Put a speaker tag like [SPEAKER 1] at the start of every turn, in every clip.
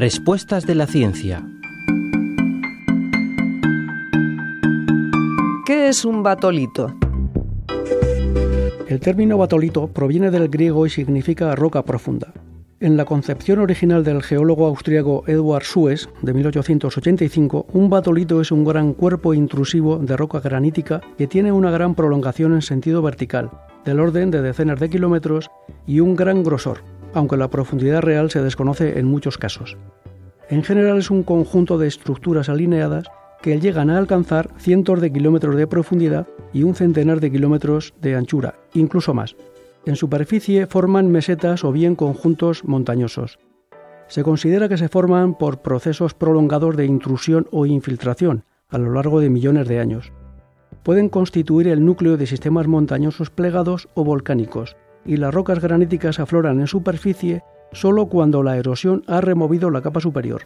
[SPEAKER 1] Respuestas de la ciencia.
[SPEAKER 2] ¿Qué es un batolito?
[SPEAKER 3] El término batolito proviene del griego y significa roca profunda. En la concepción original del geólogo austriaco Edward Suez, de 1885, un batolito es un gran cuerpo intrusivo de roca granítica que tiene una gran prolongación en sentido vertical, del orden de decenas de kilómetros, y un gran grosor, aunque la profundidad real se desconoce en muchos casos. En general es un conjunto de estructuras alineadas que llegan a alcanzar cientos de kilómetros de profundidad y un centenar de kilómetros de anchura, incluso más. En superficie forman mesetas o bien conjuntos montañosos. Se considera que se forman por procesos prolongados de intrusión o infiltración a lo largo de millones de años. Pueden constituir el núcleo de sistemas montañosos plegados o volcánicos, y las rocas graníticas afloran en superficie solo cuando la erosión ha removido la capa superior.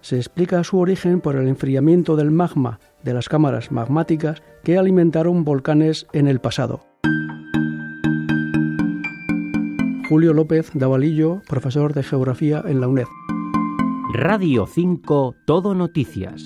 [SPEAKER 3] Se explica su origen por el enfriamiento del magma de las cámaras magmáticas que alimentaron volcanes en el pasado. Julio López Davalillo, profesor de Geografía en la UNED.
[SPEAKER 1] Radio 5 Todo Noticias.